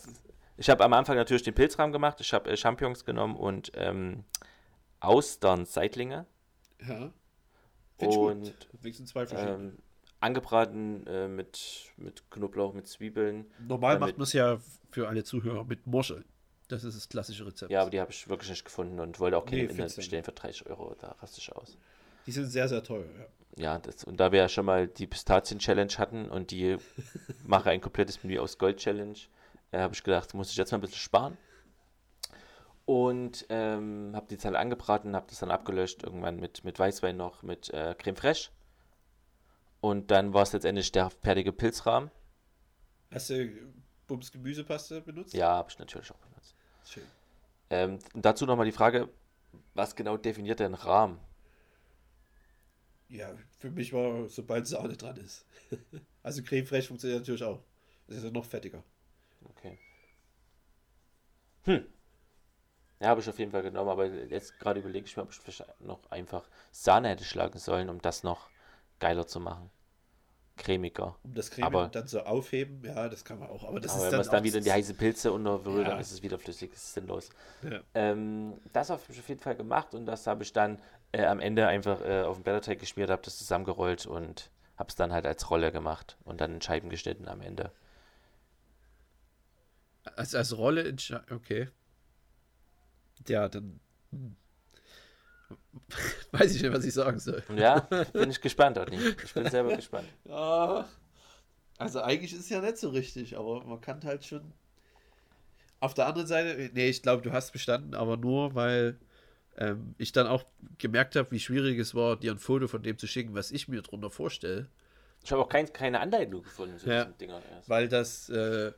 ich hab am Anfang natürlich den Pilzrahmen gemacht, ich habe äh, Champignons genommen und ähm, Austern-Seitlinge.
Ja.
Und,
gut. Wenigstens zwei verschiedene.
Ähm, angebraten äh, mit, mit Knoblauch, mit Zwiebeln.
Normal macht man es ja für alle Zuhörer mit Muscheln. Das ist das klassische Rezept.
Ja, aber die habe ich wirklich nicht gefunden und wollte auch keine
Nee, ja
bestellen für 30 Euro. Da raste ich aus.
Die sind sehr, sehr teuer, ja.
Ja, das, und da wir ja schon mal die Pistazien-Challenge hatten und die mache ein komplettes Menü aus Gold-Challenge, äh, habe ich gedacht, muss ich jetzt mal ein bisschen sparen. Und ähm, habe die Zahl angebraten, habe das dann abgelöscht, irgendwann mit, mit Weißwein noch, mit äh, Creme Fraiche. Und dann war es letztendlich der fertige Pilzrahmen.
Hast du Bums Gemüsepaste benutzt?
Ja, habe ich natürlich auch benutzt.
Schön.
Ähm, dazu nochmal die Frage, was genau definiert denn Rahmen?
Ja, für mich war, sobald Sahne dran ist. also Creme Fraiche funktioniert natürlich auch. Das ist ja noch fettiger.
Okay. Hm. Ja, habe ich auf jeden Fall genommen, aber jetzt gerade überlege ich mir, ob ich vielleicht noch einfach Sahne hätte schlagen sollen, um das noch geiler zu machen. Cremiger.
Um das Creme
Aber-
dann so aufheben, ja, das kann man auch. Aber das
aber
ist
wenn
dann,
man es dann wieder in die heiße Pilze unterrührt,
Ja.
dann ist es wieder flüssig. Das ist sinnlos.
Ja.
Ähm, das habe ich auf jeden Fall gemacht und das habe ich dann äh, am Ende einfach äh, auf den Blätterteig geschmiert, habe das zusammengerollt und habe es dann halt als Rolle gemacht und dann in Scheiben geschnitten am Ende.
Als, als Rolle in Scha Okay. Ja, dann. hm. Weiß ich nicht, was ich sagen soll.
Ja, bin ich gespannt, Otni. Ich bin selber gespannt.
Ja. Also eigentlich ist es ja nicht so richtig, aber man kann halt schon. Auf der anderen Seite, nee, ich glaube, du hast bestanden, aber nur, weil ähm, ich dann auch gemerkt habe, wie schwierig es war, dir ein Foto von dem zu schicken, was ich mir drunter vorstelle.
Ich habe auch kein, keine Anleitung gefunden zu
Ja.
diesen Dingern erst.
Weil das äh,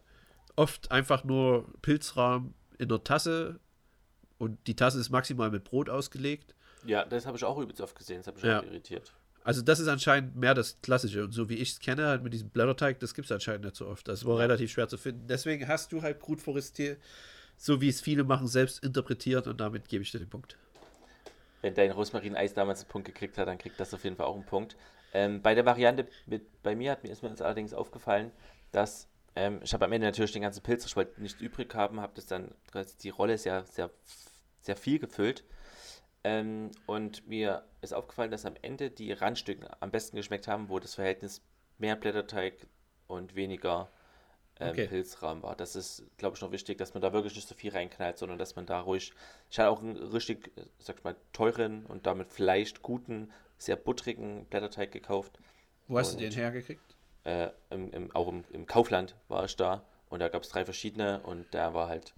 oft einfach nur Pilzrahmen in der Tasse und die Tasse ist maximal mit Brot ausgelegt.
Ja, das habe ich auch übelst oft gesehen. Das hat mich
Ja.
auch irritiert.
Also das ist anscheinend mehr das Klassische. Und so wie ich es kenne, halt mit diesem Blätterteig, das gibt es anscheinend nicht so oft. Das war relativ schwer zu finden. Deswegen hast du halt Brut Forestier, so wie es viele machen, selbst interpretiert und damit gebe ich dir den Punkt.
Wenn dein Rosmarin-Eis damals einen Punkt gekriegt hat, dann kriegt das auf jeden Fall auch einen Punkt. Ähm, bei der Variante mit, bei mir hat mir, ist mir allerdings aufgefallen, dass ähm, ich habe am Ende natürlich den ganzen Pilz, ich wollte nicht übrig haben, habe das dann, die Rolle sehr, sehr, sehr viel gefüllt. Ähm, und mir ist aufgefallen, dass am Ende die Randstücken am besten geschmeckt haben, wo das Verhältnis mehr Blätterteig und weniger ähm,
Okay.
Pilzrahmen war. Das ist, glaube ich, noch wichtig, dass man da wirklich nicht so viel reinknallt, sondern dass man da ruhig. Ich hatte auch einen richtig, sag ich mal, teuren und damit vielleicht guten, sehr buttrigen Blätterteig gekauft.
Wo hast
Und-
du den hergekriegt?
Äh, im, im, auch im, im Kaufland war ich da und da gab es drei verschiedene und der war halt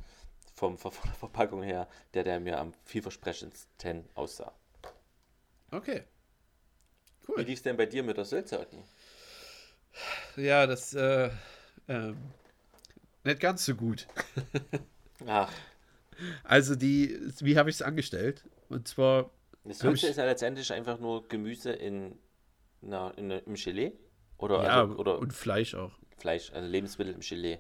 vom, von der Verpackung her der, der mir am vielversprechendsten aussah.
Okay.
Wie
Cool.
lief es denn bei dir mit der Sülze, Otni?
Ja, das äh, ähm, nicht ganz so gut.
Ach,
Also die, wie habe ich es angestellt? Und zwar,
eine Sülze ist ja letztendlich einfach nur Gemüse in, na, in, im Gelee oder,
ja,
also, oder
und Fleisch auch.
Fleisch, also Lebensmittel im Gelee.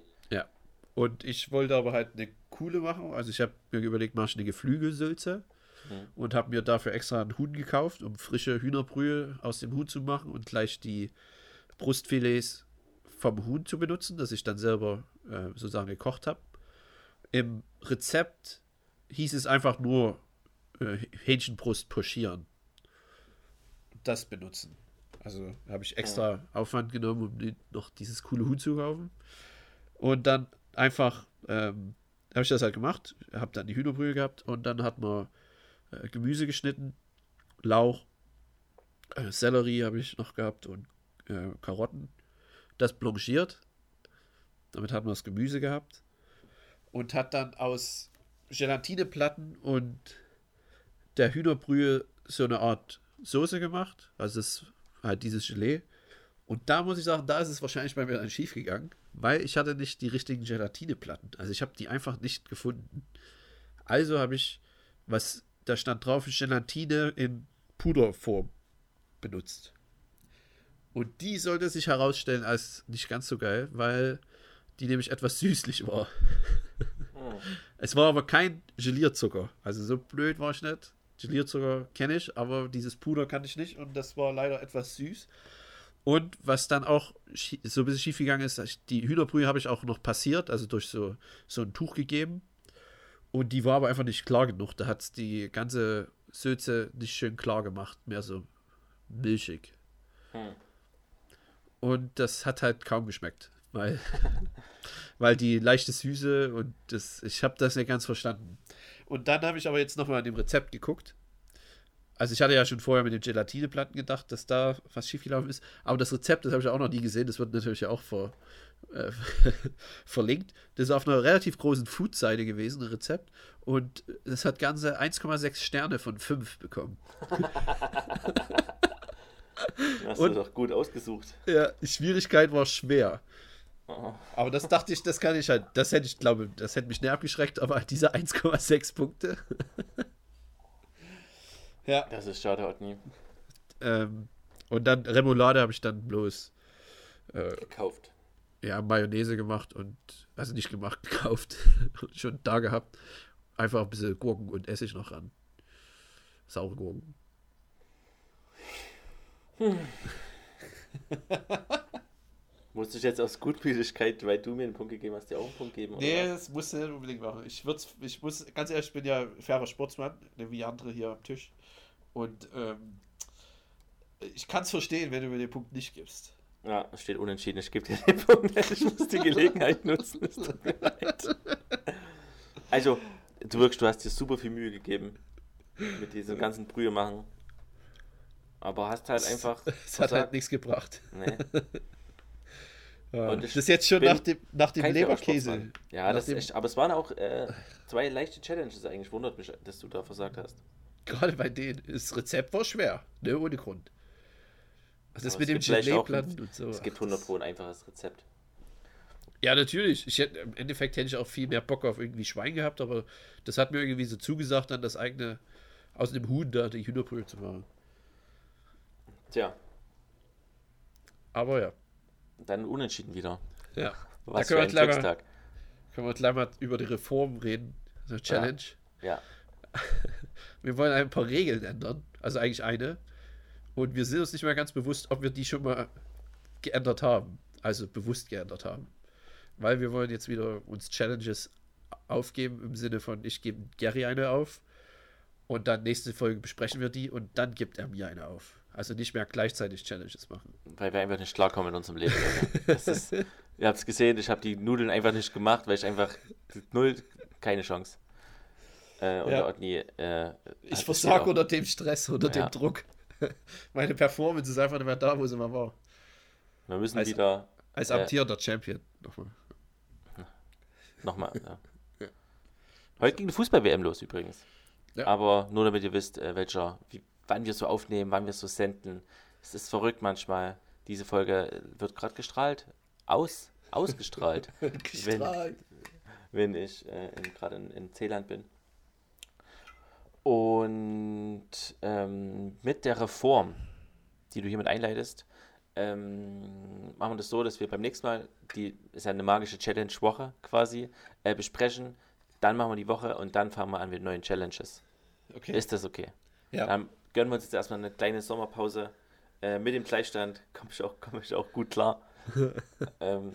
Und ich wollte aber halt eine coole machen. Also ich habe mir überlegt, mache ich eine Geflügelsülze
Mhm.
und habe mir dafür extra einen Huhn gekauft, um frische Hühnerbrühe aus dem Huhn zu machen und gleich die Brustfilets vom Huhn zu benutzen, das ich dann selber äh, sozusagen gekocht habe. Im Rezept hieß es einfach nur äh, Hähnchenbrust pochieren. Das benutzen. Also habe ich extra Aufwand genommen, um noch dieses coole Huhn zu kaufen. Und dann einfach ähm, habe ich das halt gemacht, habe dann die Hühnerbrühe gehabt und dann hat man äh, Gemüse geschnitten, Lauch, äh, Sellerie habe ich noch gehabt und äh, Karotten. Das blanchiert. Damit hat man das Gemüse gehabt. Und hat dann aus Gelatineplatten und der Hühnerbrühe so eine Art Soße gemacht. Also ist halt dieses Gelee. Und da muss ich sagen, da ist es wahrscheinlich bei mir dann schief gegangen, weil ich hatte nicht die richtigen Gelatineplatten. Also ich habe die einfach nicht gefunden. Also habe ich, was da stand drauf, Gelatine in Puderform benutzt. Und die sollte sich herausstellen als nicht ganz so geil, weil die nämlich etwas süßlich war. Es war aber kein Gelierzucker. Also so blöd war ich nicht. Gelierzucker kenne ich, aber dieses Puder kann ich nicht und das war leider etwas süß. Und was dann auch so ein bisschen schief gegangen ist, die Hühnerbrühe habe ich auch noch passiert, also durch so, so ein Tuch gegeben. Und die war aber einfach nicht klar genug. Da hat es die ganze Sülze nicht schön klar gemacht, mehr so milchig.
Hm.
Und das hat halt kaum geschmeckt, weil, weil die leichte Süße und das, ich habe das nicht ganz verstanden. Und dann habe ich aber jetzt nochmal an dem Rezept geguckt Also ich hatte ja schon vorher mit den Gelatineplatten gedacht, dass da was schiefgelaufen ist. Aber das Rezept, das habe ich auch noch nie gesehen. Das wird natürlich auch ver, äh, verlinkt. Das ist auf einer relativ großen Food-Seite gewesen, ein Rezept. Und das hat ganze 1,6 Sterne von 5 bekommen.
Hast
Und-
du doch gut ausgesucht.
Ja, die Schwierigkeit war schwer.
Oh.
Aber das dachte ich, das kann ich halt, das hätte ich, glaube, das hätte mich näher abgeschreckt, aber diese 1,6 Punkte. ja.
Das ist schade, Otni.
Ähm, und dann Remoulade habe ich dann bloß äh,
Gekauft.
ja, Mayonnaise gemacht und, also nicht gemacht, gekauft. Schon da gehabt. Einfach ein bisschen Gurken und Essig noch ran. Saure Gurken.
Musst du jetzt aus Gutmütigkeit, weil du mir einen Punkt gegeben hast, dir auch einen Punkt geben?
Nee,
Oder? was?
das musst du nicht unbedingt machen. Ich, würd's, ich muss, ganz ehrlich, ich bin ja fairer Sportsmann, wie andere hier am Tisch. Und ähm, ich kann es verstehen, wenn du mir den Punkt nicht gibst.
Ja, es steht unentschieden. Ich gebe dir den Punkt. Ich muss die Gelegenheit nutzen. Es tut mir leid. Also, du wirkst, du hast dir super viel Mühe gegeben mit diesem ganzen Brühe machen. Aber hast halt einfach.
Es hat halt nichts gebracht.
Nee,
Ja.
Und
das ist jetzt schon nach dem, nach dem Leberkäse.
Ja, das ist
Nachdem-
echt. Aber es waren auch äh, zwei leichte Challenges eigentlich. Wundert mich, dass du da versagt hast.
Gerade bei denen. Das Rezept war schwer. Ne, ohne Grund. Also das mit
es
dem Gelee-Platten und so.
Es gibt 100 Pro ein einfaches Rezept.
Ja, natürlich. Ich hätte, Im Endeffekt hätte ich auch viel mehr Bock auf irgendwie Schwein gehabt, aber das hat mir irgendwie so zugesagt, dann das eigene aus dem Huhn da die Hühnerbrühe zu machen.
Tja,
Aber ja.
dann unentschieden wieder.
Ja.
Was
können wir
für ein
gleich mal-. Können wir gleich mal über die Reform reden. Eine Challenge.
Ja.
Wir wollen ein paar Regeln ändern. Also eigentlich eine. Und wir sind uns nicht mehr ganz bewusst, ob wir die schon mal geändert haben. Also bewusst geändert haben. Weil wir wollen jetzt wieder uns Challenges aufgeben im Sinne von, ich gebe Gary eine auf und dann nächste Folge besprechen wir die und dann gibt er mir eine auf. Also nicht mehr gleichzeitig Challenges machen.
Weil wir einfach nicht klarkommen in unserem Leben. Ist, ihr habt es gesehen, ich habe die Nudeln einfach nicht gemacht, weil ich einfach null, keine Chance. Äh, und
Ja.
Otni, äh,
Ich versage
steht
unter dem Stress, unter
Ja.
dem Druck. Meine Performance ist einfach nicht mehr da, wo sie mal war.
Wir müssen
als-
wieder
Als
Äh.
amtierender Champion. Nochmal.
nochmal. Ja. Heute ging die Fußball-WM los übrigens.
Ja.
Aber nur damit ihr wisst, äh, welcher, wie, wann wir so aufnehmen, wann wir so senden. Es ist verrückt manchmal. Diese Folge äh, wird gerade gestrahlt. Aus, ausgestrahlt.
Gestrahlt.
wenn ich äh, gerade in, in Zeeland bin. Und ähm, mit der Reform, die du hiermit einleitest, ähm, machen wir das so, dass wir beim nächsten Mal, die ist ja eine magische Challenge-Woche quasi, äh, besprechen. Dann machen wir die Woche und dann fangen wir an mit neuen Challenges.
Okay.
Ist das okay?
ja.
Dann gönnen wir uns jetzt erstmal eine kleine Sommerpause. Äh, mit dem Gleichstand komme ich, auch- komm ich auch gut klar. ähm,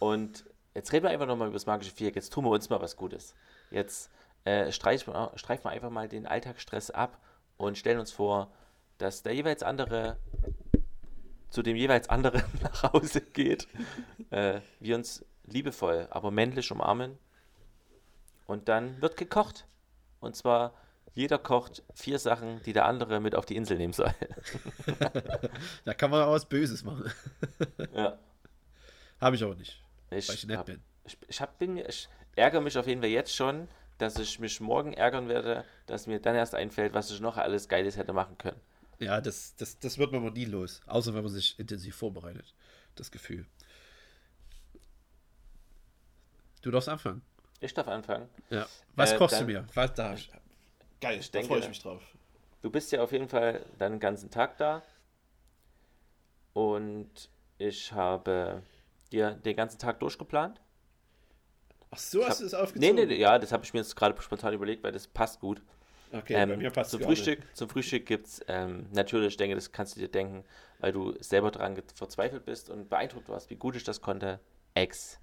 und jetzt reden wir einfach nochmal über das magische Viereck. Jetzt tun wir uns mal was Gutes. Jetzt äh, streichen, wir, streifen wir einfach mal den Alltagsstress ab und stellen uns vor, dass der jeweils andere zu dem jeweils anderen nach Hause geht. Äh, wir uns liebevoll, aber männlich umarmen. Und dann wird gekocht. Und zwar jeder kocht vier Sachen, die der andere mit auf die Insel nehmen soll.
Da kann man auch was Böses machen.
ja.
Habe ich aber nicht,
Ich,
weil ich nett
hab,
bin.
ich, ich, hab, bin, ich ärgere mich auf jeden Fall jetzt schon, dass ich mich morgen ärgern werde, dass mir dann erst einfällt, was ich noch alles Geiles hätte machen können.
Ja, das, das, das wird man mal nie los. Außer wenn man sich intensiv vorbereitet. Das Gefühl. Du darfst anfangen.
Ich darf anfangen.
Ja. Was
Äh,
kochst du
dann-
mir? Was da? Geil,
Ich
da
denke-
freue ich mich drauf.
Du bist ja auf jeden Fall dann den ganzen Tag da. Und ich habe dir den ganzen Tag durchgeplant.
Ach so, hast du
Nee,
aufgezogen?
nee, nee, ja, das habe ich mir jetzt gerade spontan überlegt, weil das passt gut.
Okay,
Ähm,
bei mir passt
zum Frühstück, zum Frühstück gibt es ähm, natürlich, ich denke, das kannst du dir denken, weil du selber daran verzweifelt bist und beeindruckt warst, wie gut ich das konnte. Ex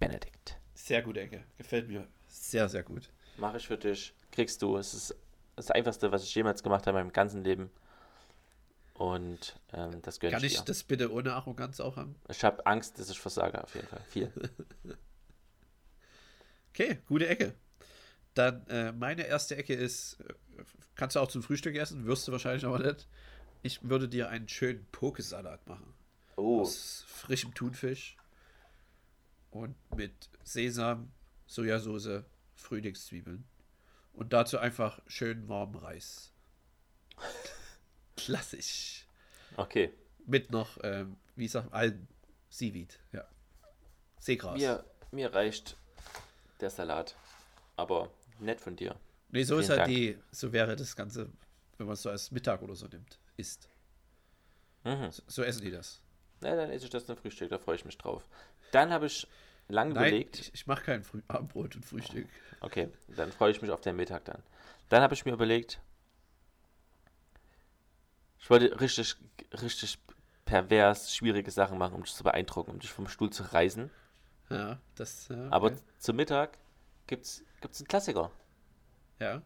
Benedict.
Nicht. Sehr gut, Ecke. Gefällt mir. Sehr, sehr gut.
Mache ich für dich, kriegst du. Es ist das Einfachste, was ich jemals gemacht habe in meinem ganzen Leben. Und ähm, das gönne
Kann
ich
ich
dir.
das bitte ohne Arroganz auch haben?
Ich habe Angst, dass ich versage, auf jeden Fall. Viel.
Okay, gute Ecke. Dann äh, meine erste Ecke ist, äh, kannst du auch zum Frühstück essen, wirst du wahrscheinlich aber nicht. Ich würde dir einen schönen Pokesalat machen.
Oh,
Aus frischem Thunfisch und mit Sesam, Sojasauce, Frühlingszwiebeln. Und dazu einfach schön warmen Reis. Klassisch.
okay.
Mit noch, ähm, wie sagt man, Algen, Seaweed, ja. Seegras.
Mir, mir reicht der Salat. Aber nett von dir.
Nee, so ist
Vielen
halt
Dank.
die, so wäre das Ganze, wenn man es so als Mittag oder so nimmt, isst.
Mhm.
So, so essen die das.
Na, dann esse ich das zum Frühstück, da freue ich mich drauf. Dann habe ich lang
Nein,
überlegt.
ich, ich mache kein Früh Abendbrot und Frühstück.
Okay, dann freue ich mich auf den Mittag dann. Dann habe ich mir überlegt, ich wollte richtig, richtig pervers schwierige Sachen machen, um dich zu beeindrucken, um dich vom Stuhl zu reißen.
Ja, das, ja,
Aber
okay.
zum Mittag gibt's gibt's einen Klassiker,
ja.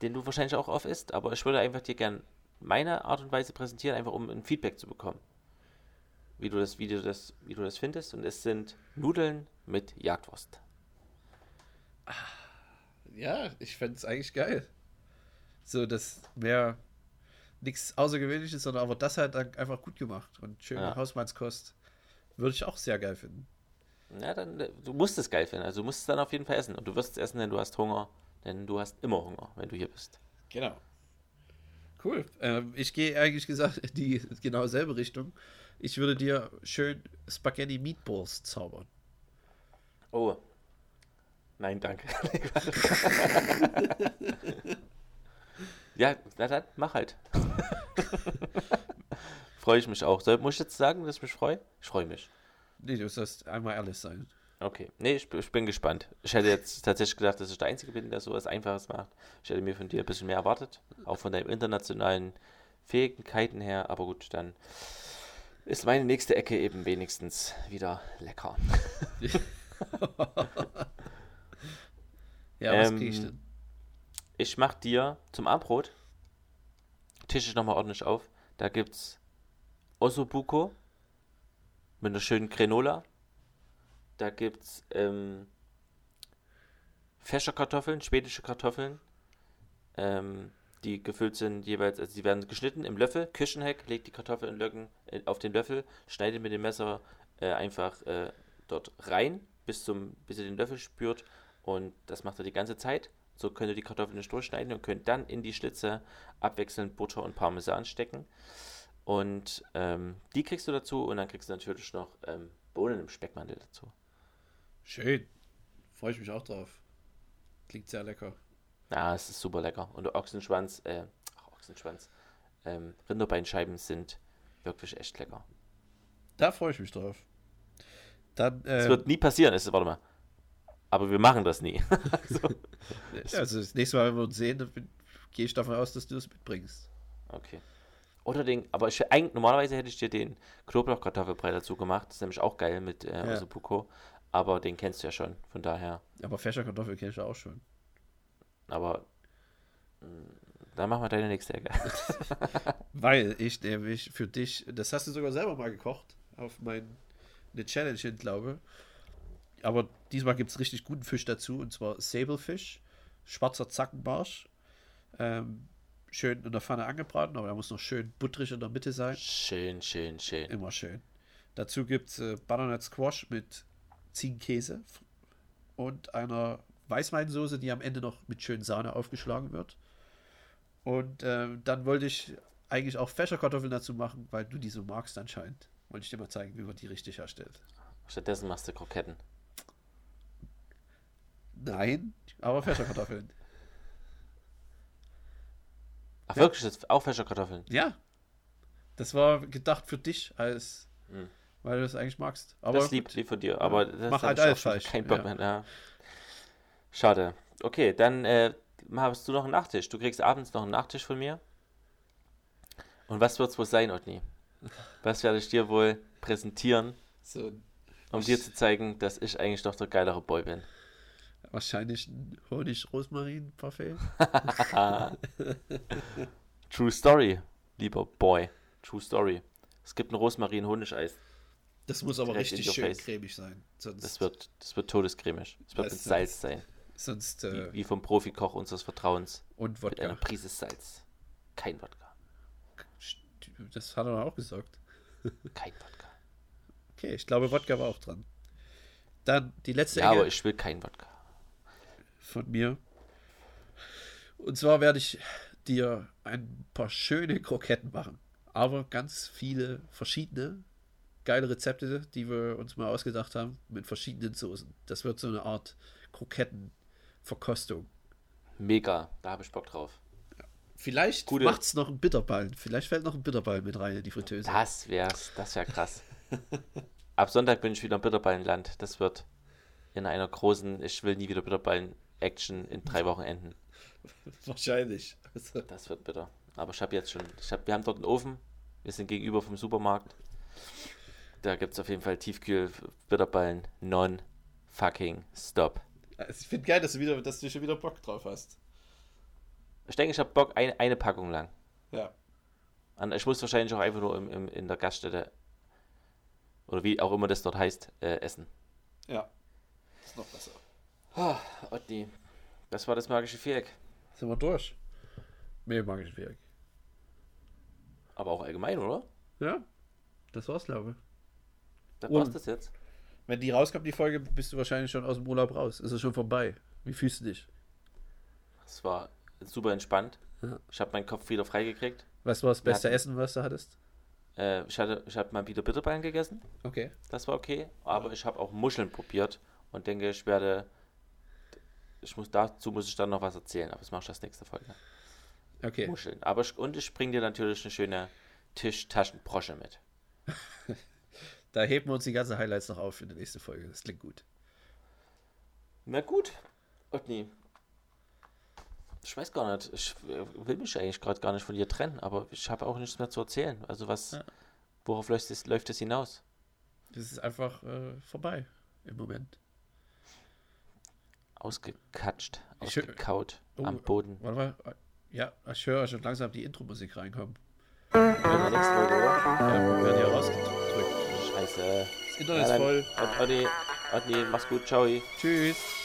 den du wahrscheinlich auch oft isst, aber ich würde einfach dir gern meine Art und Weise präsentieren, einfach um ein Feedback zu bekommen. Wie du das, wie du das, wie du das findest. Und es sind Nudeln mit Jagdwurst.
Ja, ich fände es eigentlich geil. So, das wäre nichts Außergewöhnliches, sondern aber das halt einfach gut gemacht und schön
Ja.
Hausmannskost. Würde ich auch sehr geil finden.
Ja, dann, äh, du musst es geil finden. Also du musst es dann auf jeden Fall essen. Und du wirst es essen, denn du hast Hunger. Denn du hast immer Hunger, wenn du hier bist.
Genau. Cool. Ähm, ich gehe eigentlich gesagt in die genau selbe Richtung. Ich würde dir schön Spaghetti Meatballs zaubern.
Oh. Nein, danke. ja, na dann, mach halt. freue ich mich auch. Soll, muss ich jetzt sagen, dass ich mich freue? Ich freue mich.
Nee, du sollst einmal alles sein.
Okay. Nee, ich, ich bin gespannt. Ich hätte jetzt tatsächlich gedacht, dass ich der Einzige bin, der so was Einfaches macht. Ich hätte mir von dir ein bisschen mehr erwartet. Auch von deinen internationalen Fähigkeiten her. Aber gut, dann ist meine nächste Ecke eben wenigstens wieder lecker.
Ja, was
Ähm,
krieg ich denn?
Ich mach dir zum Abendbrot, tische ich nochmal ordentlich auf. Da gibt's Ossobuco mit einer schönen Granola. Da gibt's ähm, Fächerkartoffeln, schwedische Kartoffeln, ähm, die gefüllt sind jeweils, also die werden geschnitten im Löffel. Küchenheck legt die Kartoffeln Löcken, äh, auf den Löffel, schneidet mit dem Messer äh, einfach äh, dort rein, bis, zum, bis ihr den Löffel spürt. Und das macht er die ganze Zeit. So könnt ihr die Kartoffeln nicht durchschneiden und könnt dann in die Schlitze abwechselnd Butter und Parmesan stecken. Und ähm, die kriegst du dazu und dann kriegst du natürlich noch ähm, Bohnen im Speckmantel dazu.
Schön. Freue ich mich auch drauf. Klingt sehr lecker.
Ja, es ist super lecker. Und der Ochsenschwanz, äh, ach, Ochsenschwanz, ähm, Rinderbeinscheiben sind wirklich echt lecker.
Da freue ich mich drauf. Dann,
Es
äh,
wird nie passieren, ist, warte mal. Aber wir machen das nie.
also das nächste Mal, wenn wir uns sehen, gehe ich davon aus, dass du das mitbringst.
Okay. Oder den, aber ich, eigentlich, normalerweise hätte ich dir den Knoblauchkartoffelbrei dazu gemacht. Das ist nämlich auch geil mit äh,
Ja.
Aber den kennst du ja schon, von daher.
Aber Fächerkartoffel kenne ich ja auch schon.
Aber mh, dann machen wir deine nächste Ecke.
Weil ich nämlich für dich, das hast du sogar selber mal gekocht, auf mein, eine Challenge hin, glaube Aber diesmal gibt es richtig guten Fisch dazu, und zwar Sablefisch, schwarzer Zackenbarsch. Ähm, schön in der Pfanne angebraten, aber er muss noch schön butterig in der Mitte sein.
Schön, schön, schön.
Immer schön. Dazu gibt es äh, Butternut Squash mit Ziegenkäse und einer Weißweinsoße, die am Ende noch mit schön Sahne aufgeschlagen wird. Und ähm, dann wollte ich eigentlich auch Fächerkartoffeln dazu machen, weil du die so magst anscheinend. Wollte ich dir mal zeigen, wie man die richtig herstellt.
Stattdessen machst du Kroketten.
Nein, aber Fächerkartoffeln.
Ach, wirklich? Das auch Fächerkartoffeln?
ja. Das war gedacht für dich, als
Hm.
weil du das eigentlich magst. Aber
das liebt lieb von dir. Aber das
Mach halt alles falsch,
Kein Bock
ja.
mehr. Ja. Schade. Okay, dann äh, hast du noch einen Nachtisch. Du kriegst abends noch einen Nachtisch von mir. Und was wird es wohl sein, Otni? Was werde ich dir wohl präsentieren,
so
um dir zu zeigen, dass ich eigentlich doch der geilere Boy bin?
Wahrscheinlich ein Honig-Rosmarin-Parfait.
True Story, lieber Boy. True Story. Es gibt ein Rosmarin-Honigeis.
Das muss aber
Direkt
richtig schön
face.
cremig sein. Sonst
Das wird, das wird todescremig. Es wird
Das
mit Salz sein.
Sonst,
Wie,
äh,
wie vom Profikoch unseres Vertrauens.
und
Mit einer
Wodka.
Prise Salz. Kein Wodka.
Das hat er auch gesagt.
Kein Wodka.
Okay, ich glaube, Wodka war auch dran. Dann die letzte
Ja,
Ecke
aber ich will kein Wodka.
Von mir. Und zwar werde ich dir ein paar schöne Kroketten machen. Aber ganz viele verschiedene geile Rezepte, die wir uns mal ausgedacht haben, mit verschiedenen Soßen. Das wird so eine Art Krokettenverkostung.
Mega. Da habe ich Bock drauf.
Vielleicht
Gute-
macht es noch einen Bitterballen. Vielleicht fällt noch ein Bitterballen mit rein in die Fritteuse.
Das wär's. Das wär krass. Ab Sonntag bin ich wieder im Bitterballenland. Das wird in einer großen, ich will nie wieder Bitterballen-Action in drei Wochen enden.
Wahrscheinlich. Also,
Das wird bitter. Aber ich habe jetzt schon, ich hab, wir haben dort einen Ofen. Wir sind gegenüber vom Supermarkt. Da gibt es auf jeden Fall Tiefkühl-Bitterballen. Non-fucking stop.
also ich finde geil, dass du, wieder, dass du schon wieder Bock drauf hast.
Ich denke, ich habe Bock, ein, eine Packung lang.
Ja.
Und ich muss wahrscheinlich auch einfach nur im, im, in der Gaststätte oder wie auch immer das dort heißt, äh, essen.
Ja. Ist noch besser.
Oh, Otti, das war das magische Viereck.
Sind wir durch? Mehr mag ich Werk.
Aber auch allgemein, oder?
Ja. Das war's, glaube ich.
Da
Und-
war's das jetzt.
Wenn die rauskommt, die Folge, bist du wahrscheinlich schon aus dem Urlaub raus. Ist es schon vorbei. Wie fühlst du dich?
Es war super entspannt.
Ja.
Ich habe meinen Kopf wieder freigekriegt.
Was war das beste
hatten-
Essen, was du hattest?
Äh, ich hatte, ich habe mal wieder Bitterballen gegessen.
Okay.
Das war okay. Aber ich habe auch Muscheln probiert und denke, ich werde. Ich muss, dazu muss ich dann noch was erzählen, aber das mache ich das nächste Folge.
Okay.
Muscheln. Aber ich, und ich bringe dir natürlich eine schöne Tischtaschenbrosche mit.
Da heben wir uns die ganzen Highlights noch auf für die nächste Folge. Das klingt gut.
Na gut. Otni. Ich weiß gar nicht. Ich will mich eigentlich gerade gar nicht von dir trennen, aber ich habe auch nichts mehr zu erzählen. Also was,
Ja.
worauf läuft es, läuft es hinaus?
Das ist einfach äh, vorbei im Moment.
Ausgekatscht,
Ich
ausgekaut
Oh,
am Boden.
Warte mal. Ja, ich höre schon langsam die Intro-Musik reinkommen. Ja, wir werden hier rausgedrückt.
Scheiße.
Das Internet ist voll.
Otni, Otni, mach's gut, ciao.
Tschüss.